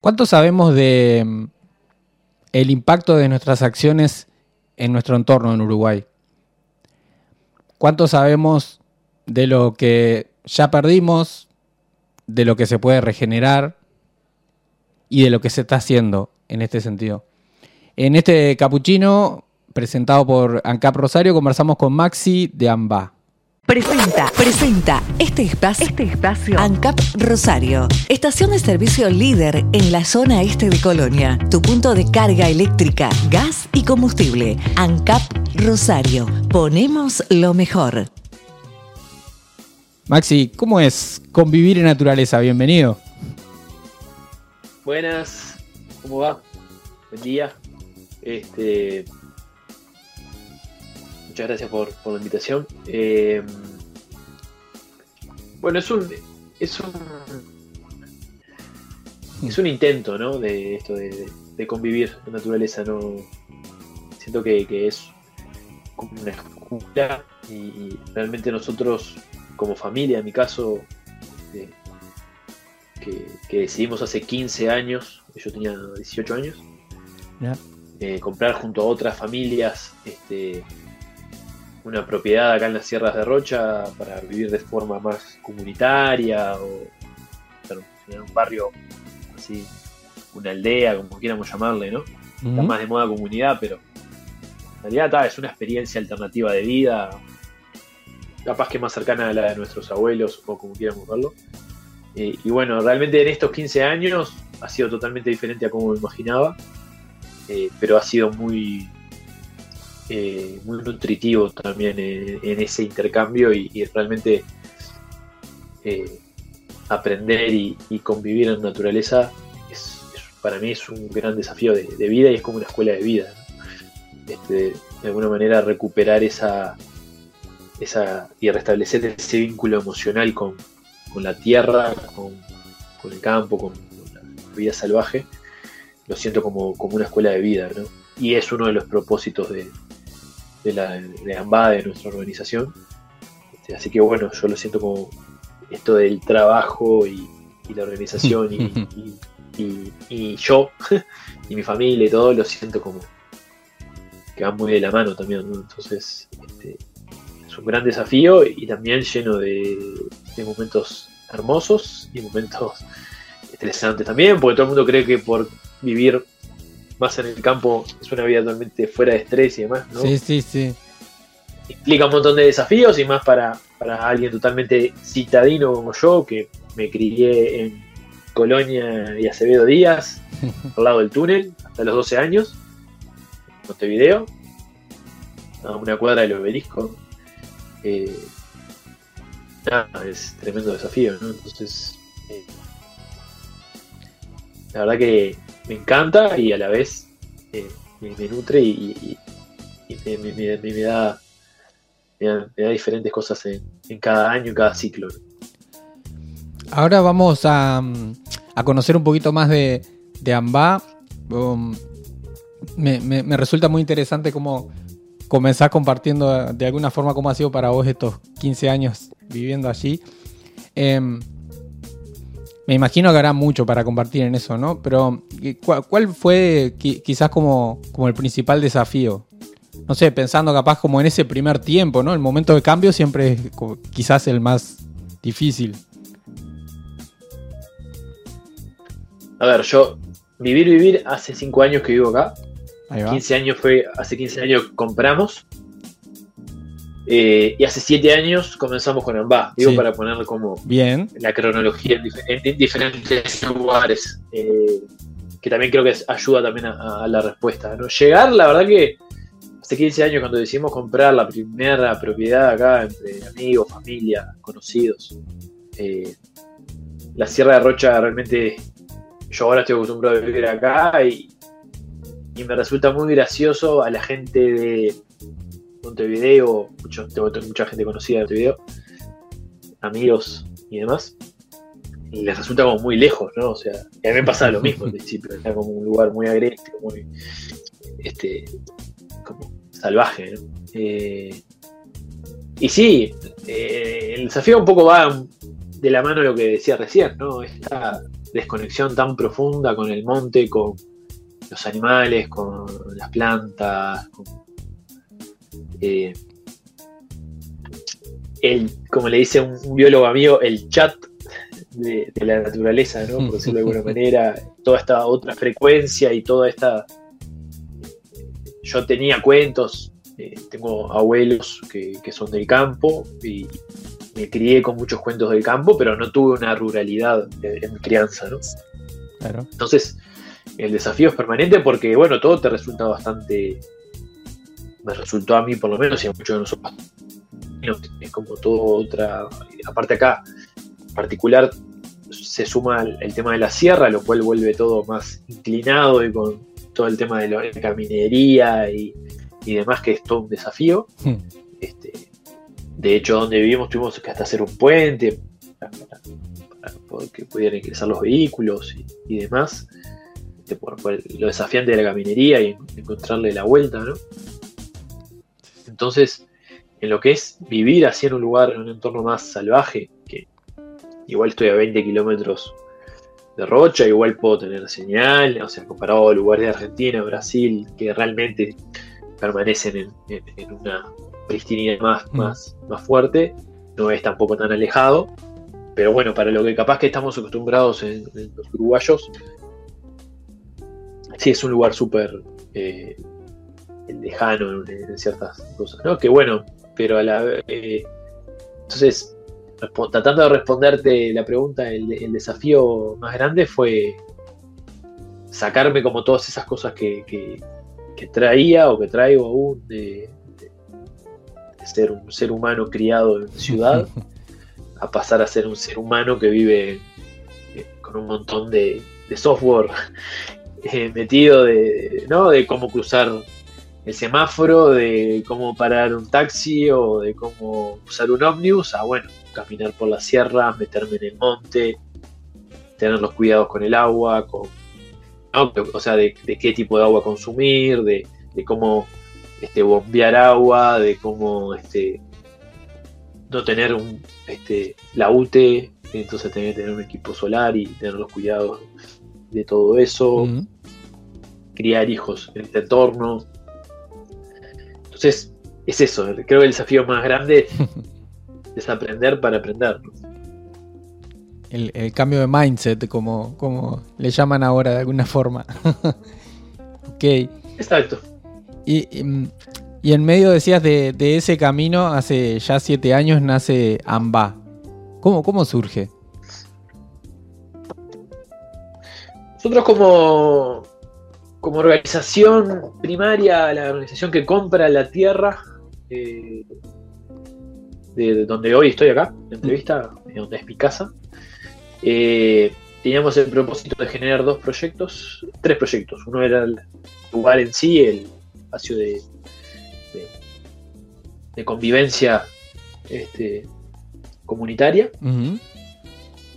¿Cuánto sabemos de mm, el impacto de nuestras acciones en nuestro entorno en Uruguay? ¿Cuánto sabemos de lo que ya perdimos, de lo que se puede regenerar y de lo que se está haciendo en este sentido? En este capuchino presentado por ANCAP Rosario conversamos con Maxi de AMBA. Presenta, presenta este espacio, este espacio ANCAP Rosario, estación de servicio líder en la zona este de Colonia, tu punto de carga eléctrica, gas y combustible. ANCAP Rosario, ponemos lo mejor. Maxi, ¿cómo es convivir en naturaleza? Bienvenido. Buenas, ¿cómo va? Buen día. Este, muchas gracias por, la invitación. Eh, bueno, es un, es un es un intento, ¿no? De esto de, convivir en naturaleza, ¿no? Siento que, es como una escuela y, realmente nosotros como familia, en mi caso, eh, que, decidimos hace 15 años, yo tenía 18 años, eh, comprar junto a otras familias este, una propiedad acá en las sierras de Rocha para vivir de forma más comunitaria o en un barrio así, una aldea, como quieramos llamarle, ¿no? Está más de moda comunidad, pero en realidad es una experiencia alternativa de vida, capaz que más cercana a la de nuestros abuelos o como quieramos verlo. Eh, y bueno, realmente en estos 15 años ha sido totalmente diferente a como me imaginaba, eh, pero ha sido muy, eh, muy nutritivo también en, ese intercambio y, realmente eh, aprender y, convivir en naturaleza es, para mí es un gran desafío de, vida y es como una escuela de vida. Este, de alguna manera recuperar esa, esa y restablecer ese vínculo emocional con, la tierra, con, el campo, con, la vida salvaje, lo siento como, como una escuela de vida, ¿no? Y es uno de los propósitos de, de la de AMBA, de nuestra organización. Este, así que bueno, yo lo siento como esto del trabajo y, la organización y, yo y mi familia y todo lo siento como que van muy de la mano también. Entonces este, es un gran desafío y también lleno de, de momentos hermosos y momentos estresantes también, porque todo el mundo cree que por vivir más en el campo es una vida totalmente fuera de estrés y demás, ¿no? Sí, sí, sí. Implica un montón de desafíos y más para, alguien totalmente citadino como yo, que me crié en Colonia y Acevedo Díaz, al lado del túnel, hasta los 12 años, en Montevideo, a una cuadra del obelisco. Eh, es tremendo desafío, ¿no? Entonces, eh, la verdad que me encanta y a la vez eh, me, nutre y, me, da, diferentes cosas en, cada año, en cada ciclo. Ahora vamos a, conocer un poquito más de, de AMBA. Um, me, resulta muy interesante cómo comenzás compartiendo de alguna forma cómo ha sido para vos estos 15 años viviendo allí. Em, me imagino que habrá mucho para compartir en eso, ¿no? Pero ¿cuál, fue quizás como, como el principal desafío? No sé, pensando capaz como en ese primer tiempo, ¿no? El momento de cambio siempre es quizás el más difícil. A ver, yo vivir, vivir, hace 5 años que vivo acá. 15 años fue, hace 15 años compramos eh, y hace siete años comenzamos con AMBA, digo para ponerle como Bien. la cronología en, diferentes lugares, eh, que también creo que ayuda también a, la respuesta. ¿no? Llegar, la verdad que hace 15 años cuando decidimos comprar la primera propiedad acá entre amigos, familia, conocidos, eh, la Sierra de Rocha realmente, yo ahora estoy acostumbrado a vivir acá y, y me resulta muy gracioso a la gente de Montevideo, mucho, tengo mucha gente conocida de Montevideo, amigos y demás, y les resulta como muy lejos, ¿no? O sea, a mí me pasaba lo mismo al principio, era como un lugar muy agreste, muy este, como salvaje, ¿no? Eh, y sí, eh, el desafío un poco va de la mano de lo que decía recién, ¿no? Esta, desconexión tan profunda con el monte, con los animales, con las plantas, eh, el, como le dice un, biólogo amigo, el chat de, la naturaleza, ¿no? por decirlo de alguna manera, toda esta otra frecuencia y toda esta... Yo tenía cuentos, eh, tengo abuelos que, son del campo y me crié con muchos cuentos del campo, pero no tuve una ruralidad en mi crianza, ¿no? Claro. Entonces, el desafío es permanente porque, bueno, todo te resulta bastante. Me resultó a mí, por lo menos, y a muchos de nosotros. Es como todo otra. Aparte, acá, en particular, se suma el, tema de la sierra, lo cual vuelve todo más inclinado y con todo el tema de la caminería y, demás, que es todo un desafío. Hmm. Este, de hecho, donde vivimos tuvimos que hasta hacer un puente para, que pudieran ingresar los vehículos y demás por, lo desafiante de la caminería y encontrarle la vuelta, ¿no? Entonces, en lo que es vivir así en un lugar, en un entorno más salvaje, que igual estoy a 20 kilómetros de Rocha, igual puedo tener señal, o sea, comparado a lugares de Argentina, Brasil, que realmente permanecen en, una pristinidad más, mm. más, más fuerte, no es tampoco tan alejado, pero bueno, para lo que capaz que estamos acostumbrados en los uruguayos, sí es un lugar súper eh, lejano en, ciertas cosas, ¿no? Que bueno, pero a la eh, entonces tratando de responderte la pregunta, el, desafío más grande fue sacarme como todas esas cosas que, traía o que traigo aún de, ser un ser humano criado en ciudad a pasar a ser un ser humano que vive eh, con un montón de, de software eh, metido de, ¿no? de cómo cruzar el semáforo, de cómo parar un taxi o de cómo usar un ómnibus, a bueno, caminar por la sierra, meterme en el monte, tener los cuidados con el agua, con, o sea, de, qué tipo de agua consumir, de, cómo este, bombear agua, de cómo este, no tener un, este, la UTE, entonces tener tener un equipo solar y tener los cuidados de todo eso, criar hijos en este entorno. Entonces, es eso, creo que el desafío más grande es aprender para aprender. El, cambio de mindset, como, como le llaman ahora de alguna forma. ok. Exacto. Y, y, en medio decías de, ese camino, hace ya siete años nace AMBA. ¿Cómo, cómo surge? Nosotros como, como organización primaria, la organización que compra la tierra, eh, de donde hoy estoy acá, la entrevista, donde es mi casa, eh, teníamos el propósito de generar dos proyectos, tres proyectos. Uno era el lugar en sí, el espacio de, de, convivencia este, comunitaria.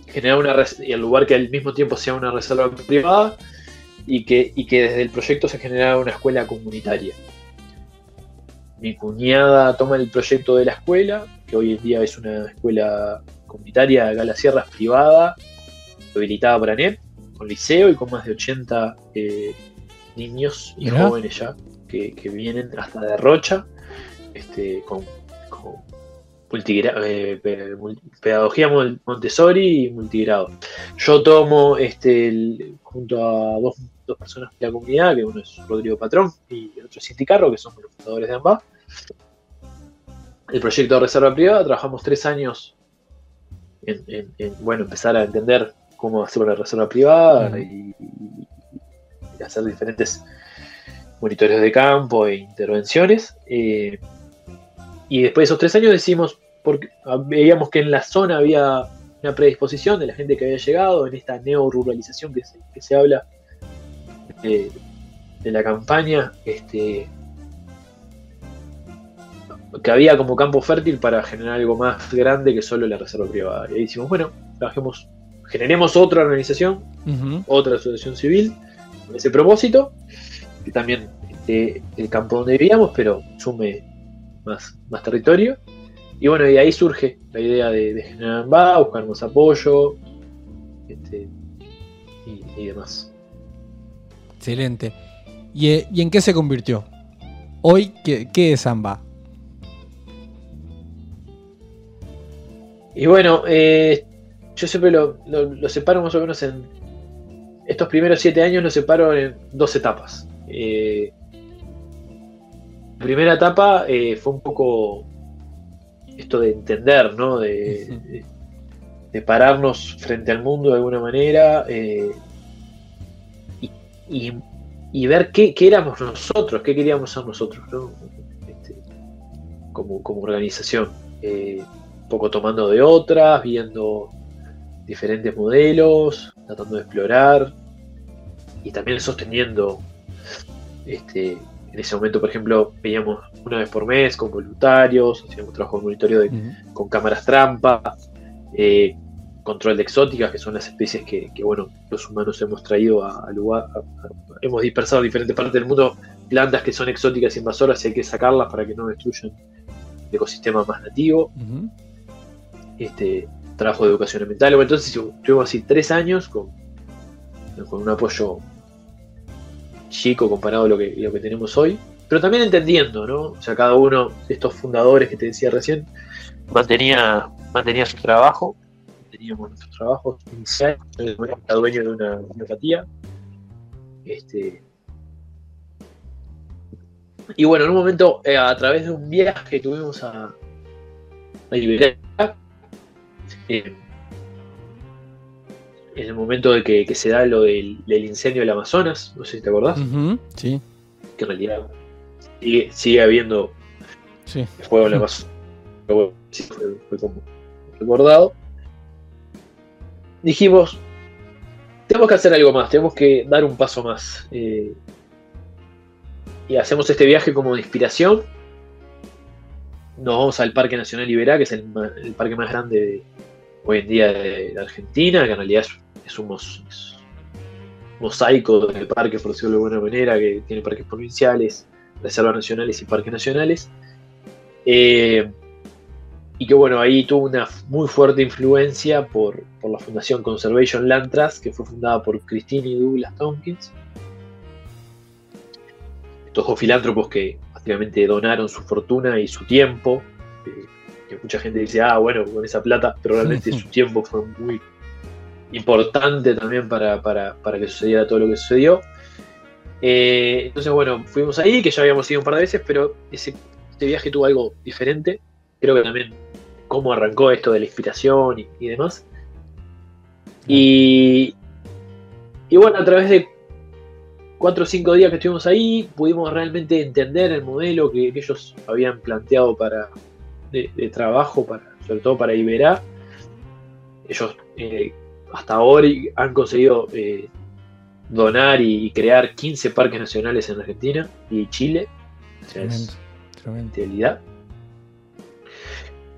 Generar una y el lugar que al mismo tiempo sea una reserva privada y que, y que desde el proyecto se generara una escuela comunitaria. Mi cuñada toma el proyecto de la escuela, que hoy en día es una escuela comunitaria acá en la sierra, privada, habilitada para NEP, con liceo y con más de 80 eh, niños y jóvenes ya que, vienen hasta de Rocha, este, con eh, pedagogía Montessori y multigrado. Yo tomo este junto a dos, personas de la comunidad, que uno es Rodrigo Patrón y el otro es Cinti Carro, que somos los fundadores de ambas. El proyecto de reserva privada, trabajamos tres años en, bueno, empezar a entender cómo hacer una reserva privada y, hacer diferentes monitoreos de campo e intervenciones. Eh, y después de esos tres años decimos, porque veíamos que en la zona había una predisposición de la gente que había llegado, en esta neo-ruralización que se, que se habla de, la campaña, este, que había como campo fértil para generar algo más grande que solo la reserva privada. Y ahí decimos, bueno, trabajemos, generemos otra organización, otra asociación civil, con ese propósito, que también esté el campo donde vivíamos, pero sume más, más territorio y bueno, y ahí surge la idea de, generar más, buscar más apoyo, este, y, demás. Excelente. Eh, ¿Y, en qué se convirtió? Hoy, ¿qué, qué es AMBA? Y bueno, eh, yo siempre lo, separo más o menos en. Estos primeros siete años los separo en dos etapas. Eh, la primera etapa eh, fue un poco esto de entender, ¿no? De, de, pararnos frente al mundo de alguna manera y, ver qué, éramos nosotros, qué queríamos ser nosotros, ¿no? Este, como, como organización poco tomando de otras, viendo diferentes modelos, tratando de explorar y también sosteniendo. Este, en ese momento, por ejemplo, veíamos una vez por mes con voluntarios, hacíamos trabajo de monitoreo con cámaras trampa, eh, control de exóticas, que son las especies que, bueno, los humanos hemos traído a, lugar, hemos dispersado en diferentes partes del mundo plantas que son exóticas invasoras y hay que sacarlas para que no destruyan el ecosistema más nativo. Este, trabajo de educación ambiental. entonces tuvimos así tres años con, con un apoyo chico comparado a lo que, lo que tenemos hoy, pero también entendiendo, ¿no? O sea, cada uno de estos fundadores que te decía recién mantenía, mantenía su trabajo, teníamos nuestros trabajos iniciales, era dueño de una homeopatía. Este, y bueno, en un momento, eh, a través de un viaje que tuvimos a, a Liberia, en el momento de que, se da lo del, incendio del Amazonas, no sé si te acordás. sí. Que en realidad sigue, habiendo fuego en el Amazonas. Pero sí, fue, como recordado. Dijimos, tenemos que hacer algo más, tenemos que dar un paso más. Eh, y hacemos este viaje como de inspiración. Nos vamos al Parque Nacional Iberá, que es el, el parque más grande de, hoy en día de, Argentina, que en realidad es, un, mosaico de parques, por decirlo de alguna manera, que tiene parques provinciales, reservas nacionales y parques nacionales. Eh, y que bueno, ahí tuvo una muy fuerte influencia por, la Fundación Conservation Land Trust, que fue fundada por Christine y Douglas Tompkins. Estos dos filántropos que básicamente donaron su fortuna y su tiempo eh, mucha gente dice, ah, bueno, con esa plata, pero realmente su tiempo fue muy importante también para, que sucediera todo lo que sucedió. Eh, entonces, bueno, fuimos ahí, que ya habíamos ido un par de veces, pero ese, este viaje tuvo algo diferente. Creo que también cómo arrancó esto de la inspiración y, demás. Y, y bueno, a través de cuatro o cinco días que estuvimos ahí, pudimos realmente entender el modelo que ellos habían planteado para, de, trabajo, para, sobre todo para Iberá. Ellos eh, hasta ahora han conseguido eh, donar y, crear 15 parques nacionales en Argentina y Chile. O sea, es realidad.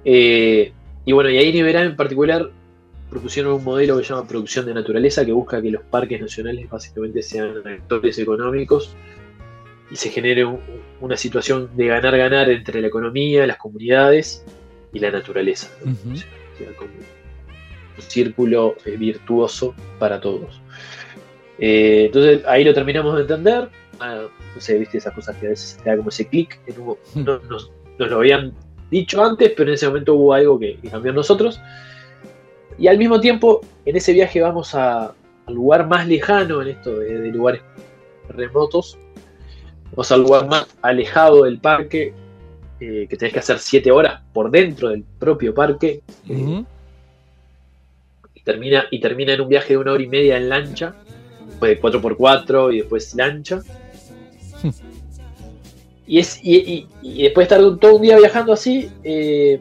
Eh, y bueno, y ahí en Iberá en particular propusieron un modelo que se llama producción de naturaleza que busca que los parques nacionales básicamente sean actores económicos y se genere una situación de ganar-ganar entre la economía, las comunidades y la naturaleza. un círculo eh, virtuoso para todos. Eh, entonces ahí lo terminamos de entender. Ah, no sé, viste esas cosas que a veces te da como ese clic. No, nos, lo habían dicho antes, pero en ese momento hubo algo que, cambió en nosotros. Y al mismo tiempo, en ese viaje vamos a, al lugar más lejano en esto de lugares remotos, Vamos al lugar más alejado del parque, eh, que tenés que hacer 7 horas por dentro del propio parque. y, termina, y termina en un viaje de una hora y media en lancha, después de 4x4 y después lancha. y, es, y, después de estar todo un día viajando así, eh,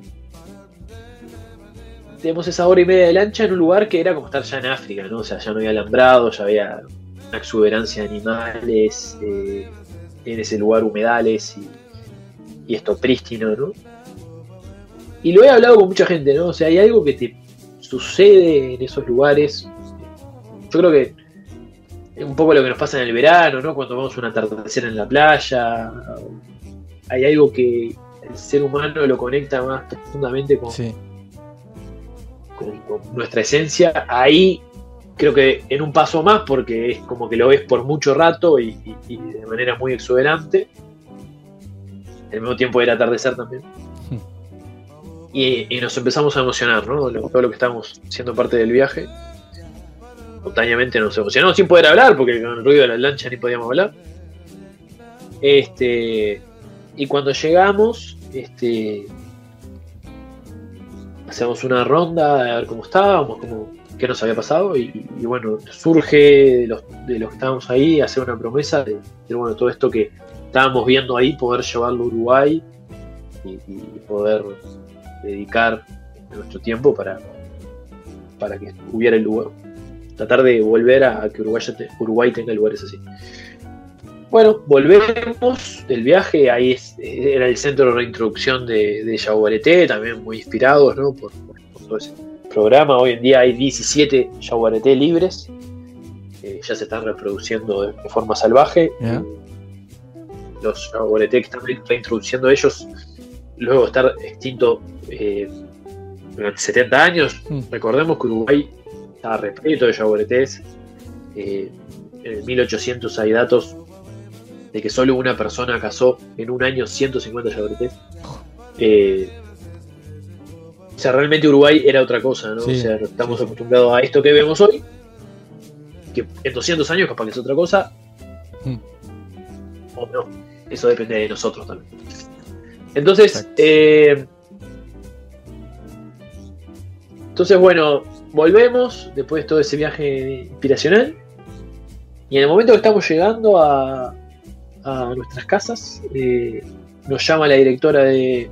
tenemos esa hora y media de lancha en un lugar que era como estar ya en África, ¿no? O sea, ya no había alambrado, ya había una exuberancia de animales. Eh, en ese lugar humedales y, esto prístino, ¿no? Y lo he hablado con mucha gente, ¿no? O sea, hay algo que te sucede en esos lugares. Yo creo que es un poco lo que nos pasa en el verano, ¿no? Cuando vamos a un atardecer en la playa. Hay algo que el ser humano lo conecta más profundamente con, con, nuestra esencia. Ahí creo que en un paso más, porque es como que lo ves por mucho rato y, de manera muy exuberante. Al mismo tiempo era atardecer también. Hmm. Y, nos empezamos a emocionar, ¿no? Todo lo que estábamos siendo parte del viaje. Espontáneamente nos emocionamos sin poder hablar, porque con el ruido de la lancha ni podíamos hablar. Este, y cuando llegamos, este, hacemos una ronda a ver cómo estábamos, cómo, qué nos había pasado y, bueno, surge de los, que estábamos ahí hacer una promesa de, bueno, todo esto que estábamos viendo ahí, poder llevarlo a Uruguay y, poder dedicar nuestro tiempo para, para que hubiera el lugar, tratar de volver a, que Uruguay, Uruguay tenga lugares así. Bueno, volvemos del viaje, ahí era el centro de reintroducción de, de también muy inspirados ¿no? por, todo ese programa. Hoy en día hay 17 Yaguareté libres, ya se están reproduciendo de, forma salvaje. Los Yaguareté que están reintroduciendo ellos, luego de estar extinto eh, durante 70 años, mm. recordemos que Uruguay estaba repleto de Yaguaretés. Eh, en el 1800 hay datos de que solo una persona cazó en un año 150 yaguaretés. Eh, o sea, realmente Uruguay era otra cosa, ¿no? o sea, estamos acostumbrados a esto que vemos hoy, que en 200 años capaz que es otra cosa, hmm. o no. Eso depende de nosotros también. Entonces, eh, entonces bueno, volvemos después de todo ese viaje inspiracional. Y en el momento que estamos llegando a, a nuestras casas. Eh, nos llama la directora de,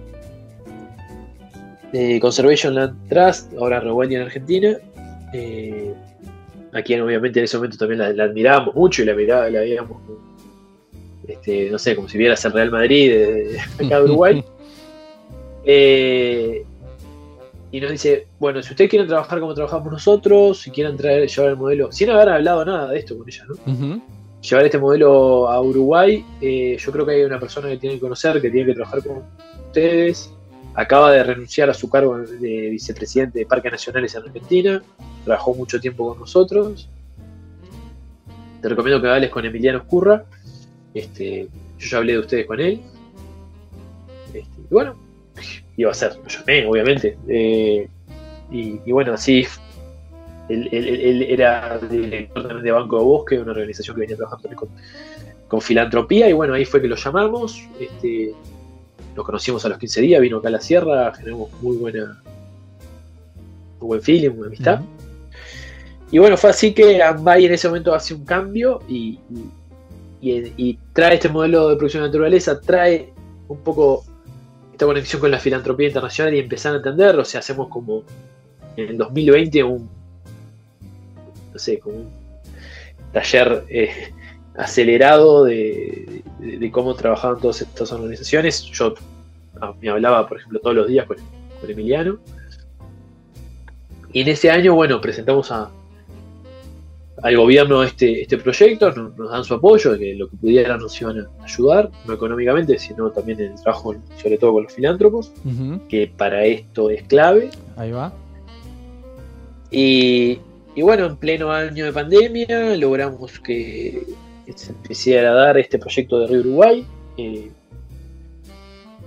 de Conservation Land Trust, ahora Rowani en Argentina. Eh, a quien obviamente en ese momento también la, admirábamos mucho y la miraba, la veíamos este, no sé, como si vieras el Real Madrid de, acá de Uruguay. Eh, y nos dice, bueno, si ustedes quieren trabajar como trabajamos nosotros, si quieren traer, llevar el modelo, sin haber hablado nada de esto con ella, ¿no? llevar este modelo a Uruguay, eh, yo creo que hay una persona que tiene que conocer, que tiene que trabajar con ustedes. Acaba de renunciar a su cargo de vicepresidente de Parques Nacionales en Argentina. Trabajó mucho tiempo con nosotros. Te recomiendo que hables con Emiliano Escurra. Este, yo ya hablé de ustedes con él. Este, y bueno, iba a ser, lo llamé, obviamente. Eh, y, bueno, así él, era director también de Banco de Bosque, una organización que venía trabajando también con, filantropía, y bueno, ahí fue que lo llamamos. Este, nos conocimos a los 15 días, vino acá a la sierra, generamos muy buena muy buen feeling, buena amistad. Y bueno, fue así que Ambay en ese momento hace un cambio y, y, trae este modelo de producción de naturaleza, trae un poco esta conexión con la filantropía internacional y empezar a entender, o sea, hacemos como en el 2020 un no sé, como un taller eh, acelerado de, cómo trabajaban todas estas organizaciones. Yo ah, me hablaba, por ejemplo, todos los días con, Emiliano. Y en ese año, bueno, presentamos a, al gobierno este, este proyecto, nos, dan su apoyo, de que lo que pudieran nos iban a ayudar, no económicamente, sino también en el trabajo, sobre todo con los filántropos, que para esto es clave. Ahí va. Y, y bueno, en pleno año de pandemia logramos que se empezara a dar este proyecto de Río Uruguay. Eh,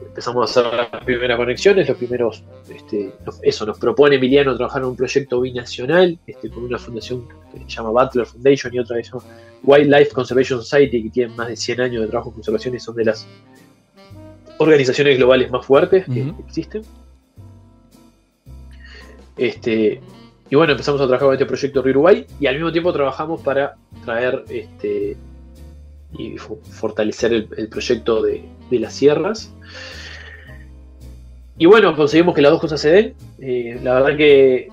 empezamos a hacer las primeras conexiones, los primeros, este, eso, nos propone Emiliano trabajar en un proyecto binacional este, con una fundación que se llama Butler Foundation y otra que se llama Wildlife Conservation Society, que tienen más de 100 años de trabajo en conservación y son de las organizaciones globales más fuertes que existen. Este, y bueno, empezamos a trabajar con este proyecto Río Uruguay y al mismo tiempo trabajamos para traer este y fortalecer el, proyecto de, las sierras. Y bueno, conseguimos que las dos cosas se den. Eh, la verdad que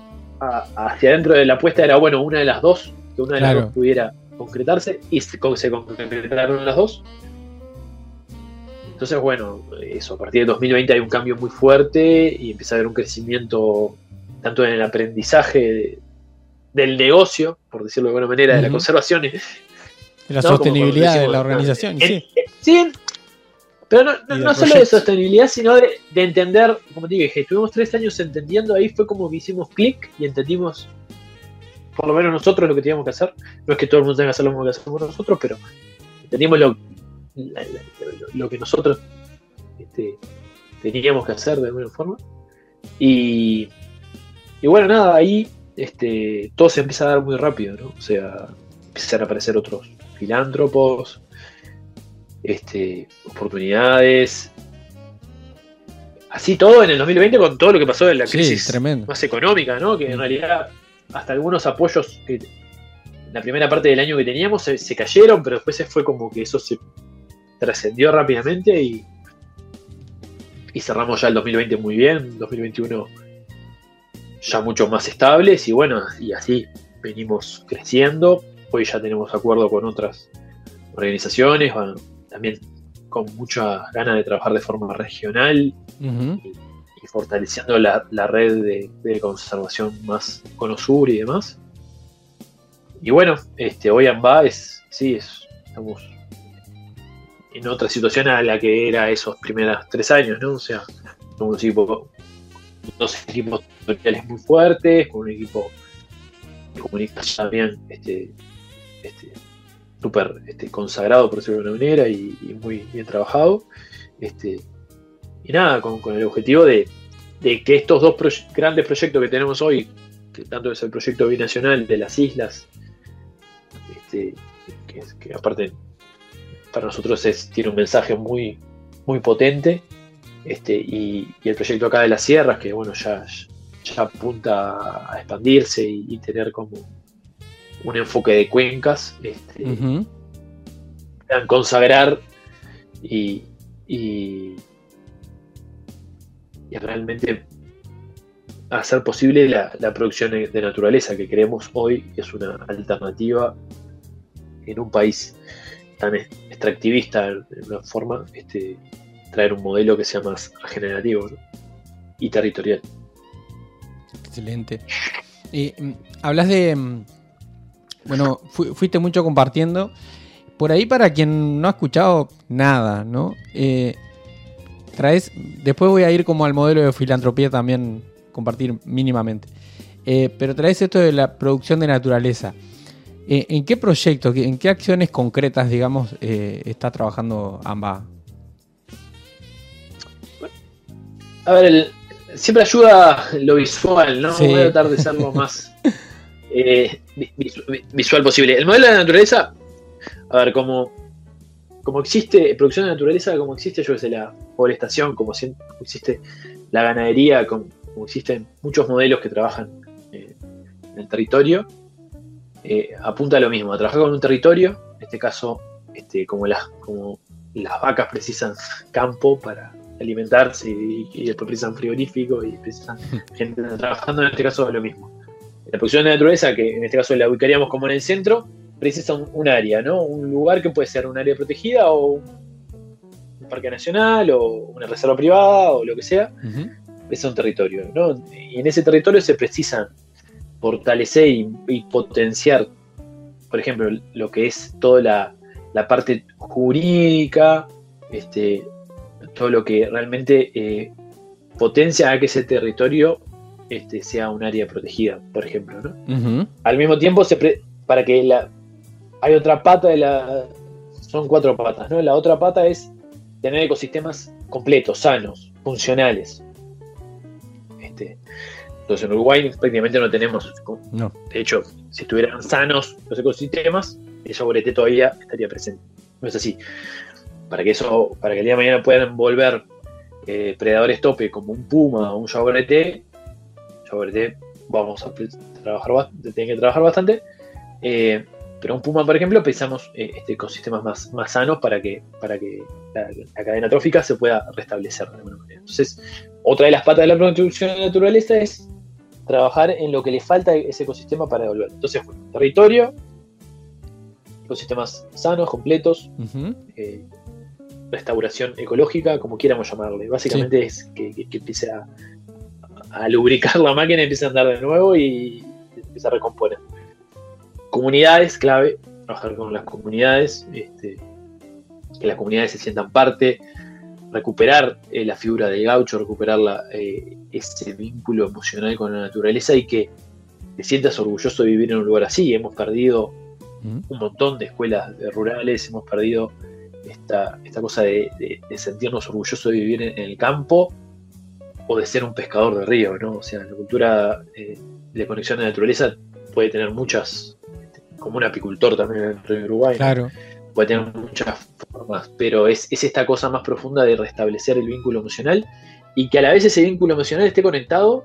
hacia adentro de la apuesta era, bueno, una de las dos, que una de las dos pudiera concretarse y se, se concretaron las dos. Entonces, bueno, eso, a partir de 2020 hay un cambio muy fuerte y empieza a haber un crecimiento tanto en el aprendizaje del negocio, por decirlo de alguna manera, de la conservación. Y, la sostenibilidad de la organización. sí. sí. pero no, solo de sostenibilidad, sino de, entender, como te dije, estuvimos tres años entendiendo, ahí fue como que hicimos clic y entendimos por lo menos nosotros lo que teníamos que hacer. No es que todo el mundo tenga que hacer lo mismo que hacemos nosotros, pero entendimos lo, lo que nosotros este, teníamos que hacer de alguna forma. Y, y bueno, nada, ahí este, todo se empieza a dar muy rápido, ¿no? O sea, empiezan a aparecer otros filántropos, este, oportunidades. Así todo en el 2020 con todo lo que pasó en la crisis más económica, ¿no? Que en mm. realidad hasta algunos apoyos que en la primera parte del año que teníamos se, cayeron, pero después se fue como que eso se trascendió rápidamente y, y cerramos ya el 2020 muy bien, 2021 ya mucho más estables y bueno, y así venimos creciendo. Hoy ya tenemos acuerdo con otras organizaciones, también con mucha ganas de trabajar de forma regional y, fortaleciendo la, red de, conservación más con Sur y demás. Y bueno, este, hoy AMBA es, sí, es, estamos en otra situación a la que era esos primeros tres años, ¿no? O sea, somos dos equipos tutoriales muy fuertes, con un equipo de comunicación también este, este, súper este, consagrado, por decirlo de una manera, y, muy bien trabajado. Este, y nada, con, el objetivo de, que estos dos grandes proyectos que tenemos hoy, que tanto es el proyecto binacional de las islas, este, que, aparte para nosotros es, tiene un mensaje muy, muy potente, este, y, el proyecto acá de las sierras, que bueno, ya, ya apunta a expandirse y, tener como un enfoque de cuencas, este, consagrar y, y, realmente hacer posible la, producción de naturaleza que creemos hoy es una alternativa en un país tan extractivista en una forma este, traer un modelo que sea más regenerativo y territorial. Excelente. Y mm, hablas de. Bueno, fuiste mucho compartiendo. Por ahí, para quien no ha escuchado nada, ¿no? Eh, traes. Después voy a ir como al modelo de filantropía también, compartir mínimamente. Eh, pero traes esto de la producción de naturaleza. Eh, ¿En qué proyectos, en qué acciones concretas, digamos, está trabajando AMBA? A ver, siempre ayuda lo visual, ¿no? Voy a tratar de ser más eh, visual posible. El modelo de la naturaleza, a ver, como, como existe producción de naturaleza, como existe, yo sé, la forestación, como existe la ganadería, como, existen muchos modelos que trabajan eh, en el territorio, eh, apunta a lo mismo, a trabajar con un territorio, en este caso, este, como, las, como las vacas precisan campo para alimentarse y, después precisan frigorífico y precisan gente trabajando, en este caso es lo mismo. La producción de naturaleza, que en este caso la ubicaríamos como en el centro, precisa un, área, ¿no? Un lugar que puede ser un área protegida o un, parque nacional o una reserva privada o lo que sea. Es un territorio, ¿no? Y en ese territorio se precisan fortalecer y, potenciar, por ejemplo, lo que es toda la, la parte jurídica, este, todo lo que realmente eh, potencia a que ese territorio este, sea un área protegida, por ejemplo. ¿no? Al mismo tiempo, se para que la. Hay otra pata de la. Son cuatro patas, ¿no? La otra pata es tener ecosistemas completos, sanos, funcionales. Este, entonces en Uruguay prácticamente no tenemos. No. De hecho, si estuvieran sanos los ecosistemas, el yaguareté todavía estaría presente. No es así para que eso, para que el día de mañana puedan volver eh, predadores tope como un puma o un jaguarete, vamos a trabajar tiene que trabajar bastante. Eh, pero un puma, por ejemplo, pensamos eh, este, ecosistemas más, más sanos para que, para que la, cadena trófica se pueda restablecer de alguna manera. Entonces, otra de las patas de la producción de la naturaleza es trabajar en lo que le falta a ese ecosistema para devolver. Entonces, territorio, ecosistemas sanos, completos, restauración ecológica, como quieramos llamarle. Básicamente es que, empiece a, lubricar la máquina, y empiece a andar de nuevo y empiece a recomponer. Comunidades, clave, trabajar con las comunidades, este, que las comunidades se sientan parte, recuperar eh, la figura del gaucho, recuperar eh, ese vínculo emocional con la naturaleza y que te sientas orgulloso de vivir en un lugar así. Hemos perdido un montón de escuelas rurales, hemos perdido esta, esta cosa de, sentirnos orgullosos de vivir en, el campo o de ser un pescador de río, ¿no? O sea, la cultura eh, de conexión a la naturaleza puede tener muchas, como un apicultor también en el Uruguay. Claro. Puede tener muchas formas, pero es, es esta cosa más profunda de restablecer el vínculo emocional y que a la vez ese vínculo emocional esté conectado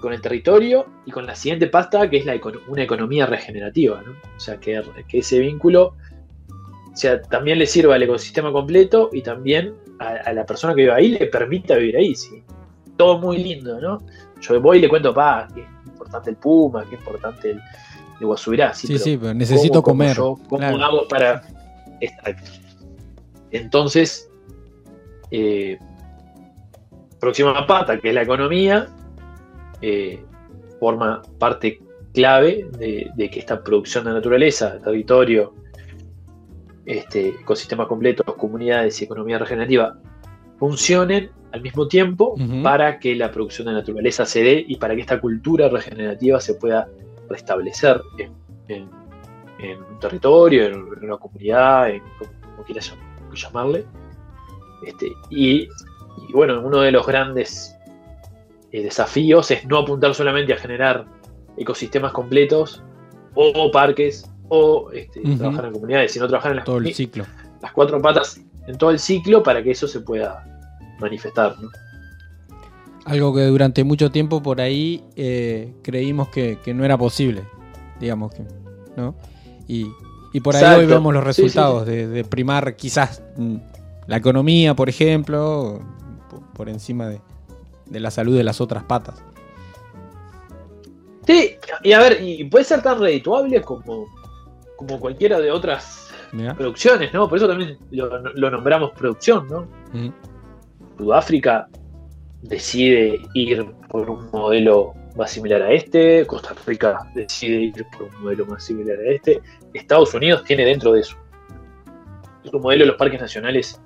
con el territorio y con la siguiente pasta, que es la, una economía regenerativa. ¿no? O sea, que, que, ese vínculo sea, también le sirva al ecosistema completo y también a, la persona que vive ahí le permita vivir ahí. ¿sí? Todo muy lindo, ¿no? Yo voy y le cuento, pa, que es importante el puma, que es importante el, el guasubirá. Sí, sí, pero, necesito comer. ¿Cómo hago para...? Entonces, eh, próxima pata, que es la economía, eh, forma parte clave de, que esta producción de naturaleza, territorio, este, ecosistemas completos, comunidades y economía regenerativa funcionen al mismo tiempo para que la producción de naturaleza se dé y para que esta cultura regenerativa se pueda restablecer en, un territorio, en, una comunidad, en como, quieras llamarle. Este, y y bueno, uno de los grandes eh, desafíos es no apuntar solamente a generar ecosistemas completos o parques o este, trabajar en comunidades, sino trabajar en las, todo el ciclo. las cuatro patas en todo el ciclo para que eso se pueda manifestar. Algo que durante mucho tiempo por ahí eh, creímos que, no era posible, digamos que, ¿no? Y, por ahí hoy vemos los resultados De, primar quizás mm, la economía, por ejemplo, por encima de, la salud de las otras patas. Sí, y a ver, y puede ser tan redituable como, como cualquiera de otras producciones, ¿no? Por eso también lo, nombramos producción, ¿no? Sudáfrica decide ir por un modelo más similar a este, Costa Rica decide ir por un modelo más similar a este, Estados Unidos tiene dentro de eso. Su modelo de los parques nacionales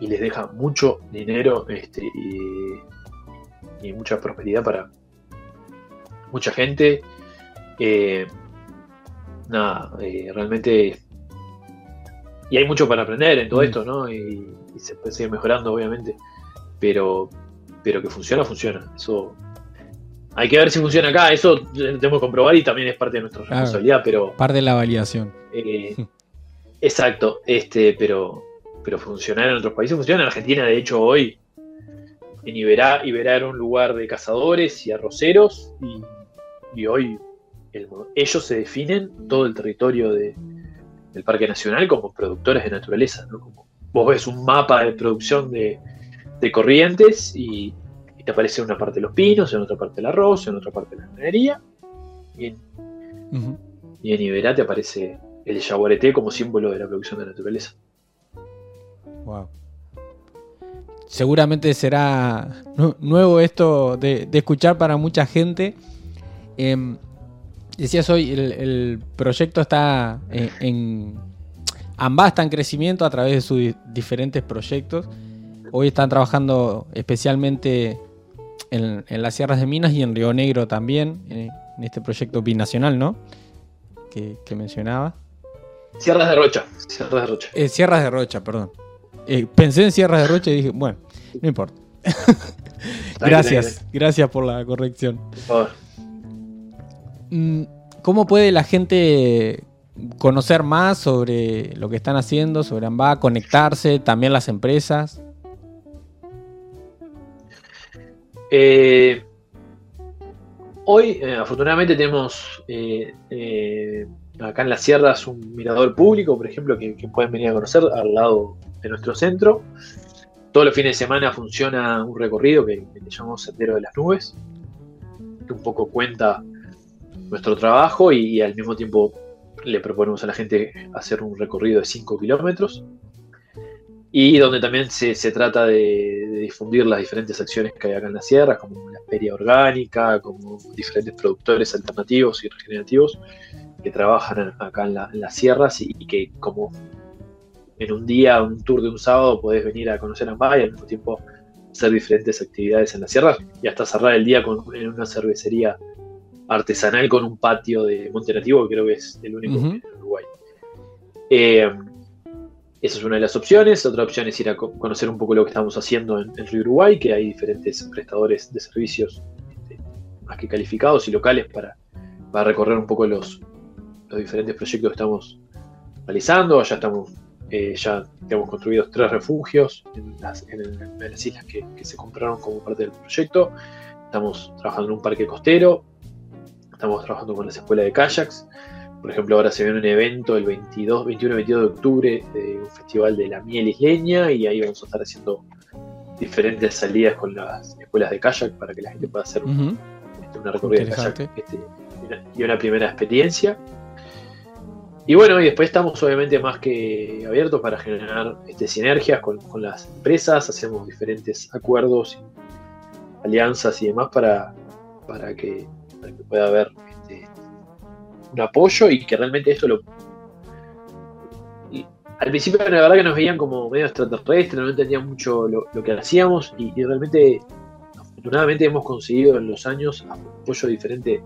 y les deja mucho dinero este, y, mucha prosperidad para mucha gente. Eh, nada, eh, realmente. Y hay mucho para aprender en todo mm. esto, ¿no? Y, se puede seguir mejorando, obviamente. Pero, pero que funciona, funciona. Eso. Hay que ver si funciona acá, eso tenemos que comprobar y también es parte de nuestra responsabilidad, pero. Parte de la validación. Eh, exacto, este, pero pero funcionar en otros países funciona. En Argentina, de hecho, hoy en Iberá, Iberá era un lugar de cazadores y arroceros y, hoy ellos se definen todo el territorio del Parque Nacional como productores de naturaleza. Vos ves un mapa de producción de, corrientes y, te aparece en una parte de los pinos, en otra parte el arroz, en otra parte la ganadería. Y en, y en Iberá te aparece el yaguareté como símbolo de la producción de naturaleza. Wow. Seguramente será nuevo esto de, escuchar para mucha gente. Em, decías hoy, el, proyecto está en, Ambas está en crecimiento a través de sus diferentes proyectos. Hoy están trabajando especialmente en, las sierras de Minas y en Río Negro también, en, este proyecto binacional, ¿no? Que, mencionaba. Sierras de Rocha. Sierras de Rocha. Eh, sierras de Rocha, perdón. Eh, pensé en Sierra de Rocha y dije, bueno, no importa. gracias, gracias por la corrección. Mm, ¿Cómo puede la gente conocer más sobre lo que están haciendo, sobre AMBA, conectarse, también las empresas? Eh, hoy, eh, afortunadamente, tenemos acá en las sierras un mirador público, por ejemplo, que, pueden venir a conocer al lado de nuestro centro. Todos los fines de semana funciona un recorrido que, le llamamos Sendero de las Nubes, que un poco cuenta nuestro trabajo y, al mismo tiempo le proponemos a la gente hacer un recorrido de 5 kilómetros y donde también se, trata de, difundir las diferentes acciones que hay acá en la sierra, como la feria orgánica, como diferentes productores alternativos y regenerativos que trabajan acá en, las sierras y, que como en un día, un tour de un sábado, podés venir a conocer Amba y al mismo tiempo hacer diferentes actividades en la sierra y hasta cerrar el día con, en una cervecería artesanal con un patio de monte nativo, que creo que es el único en Uruguay. Eh, esa es una de las opciones. Otra opción es ir a conocer un poco lo que estamos haciendo en, Río Uruguay, que hay diferentes prestadores de servicios este, más que calificados y locales para, recorrer un poco los, diferentes proyectos que estamos realizando. Ya estamos, eh, ya hemos construido tres refugios en las, islas que, se compraron como parte del proyecto. Estamos trabajando en un parque costero. Estamos trabajando con las escuelas de kayaks. Por ejemplo, ahora se viene un evento el 22, 21 y 22 de octubre de un festival de la miel isleña y ahí vamos a estar haciendo diferentes salidas con las escuelas de kayak para que la gente pueda hacer este, una recorrida de kayak este, y una primera experiencia. Y bueno, y después estamos obviamente más que abiertos para generar este, sinergias con, las empresas, hacemos diferentes acuerdos, alianzas y demás para, para, que, para que pueda haber un apoyo y que realmente esto lo... al principio la verdad que nos veían como medio extraterrestres, no entendían mucho lo, que hacíamos y, realmente afortunadamente hemos conseguido en los años apoyo de diferentes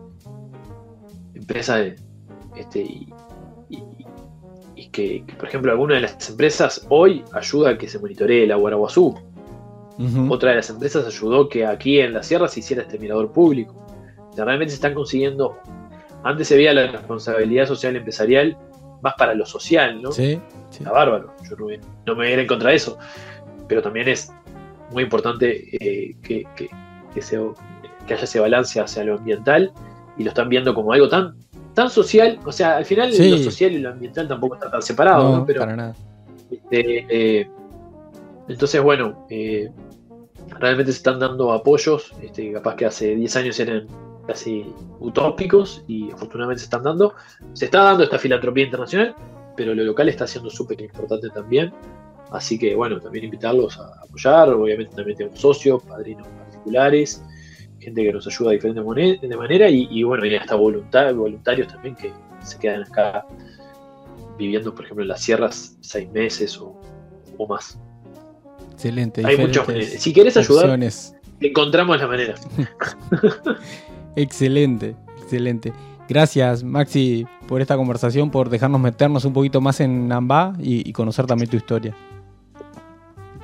empresas este, y, que, por ejemplo, alguna de las empresas hoy ayuda a que se monitoree el agua Araguazú. Otra de las empresas ayudó que aquí en la sierra se hiciera este mirador público. Realmente se están consiguiendo antes se veía la responsabilidad social empresarial más para lo social, ¿no? Sí. Está bárbaro. Yo no me, voy a ir en contra de eso. Pero también es muy importante eh, que, que, haya ese balance hacia lo ambiental y lo están viendo como algo tan tan social, o sea, al final lo social y lo ambiental tampoco están tan separados, ¿no? Pero, para nada. Este, eh, entonces, bueno, eh, realmente se están dando apoyos, este, capaz que hace 10 años eran casi utópicos y afortunadamente se están dando. Se está dando esta filantropía internacional, pero lo local está siendo súper importante también. Así que bueno, también invitarlos a apoyar. Obviamente también tenemos socios, padrinos particulares, gente que nos ayuda de diferentes de manera y, bueno, y hasta voluntarios también que se quedan acá viviendo, por ejemplo, en las sierras seis meses o, más. Excelente. Hay muchos. Si quieres ayudar, encontramos la manera. Excelente, excelente. Gracias, Maxi, por esta conversación, por dejarnos meternos un poquito más en Amba y, conocer también tu historia.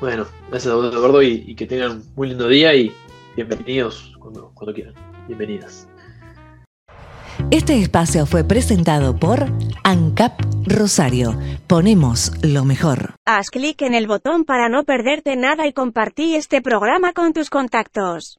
Bueno, gracias a vos, y, y que tengan un muy lindo día y bienvenidos cuando, cuando quieran. Bienvenidas. Este espacio fue presentado por ANCAP Rosario. Ponemos lo mejor. Haz clic en el botón para no perderte nada y compartí este programa con tus contactos.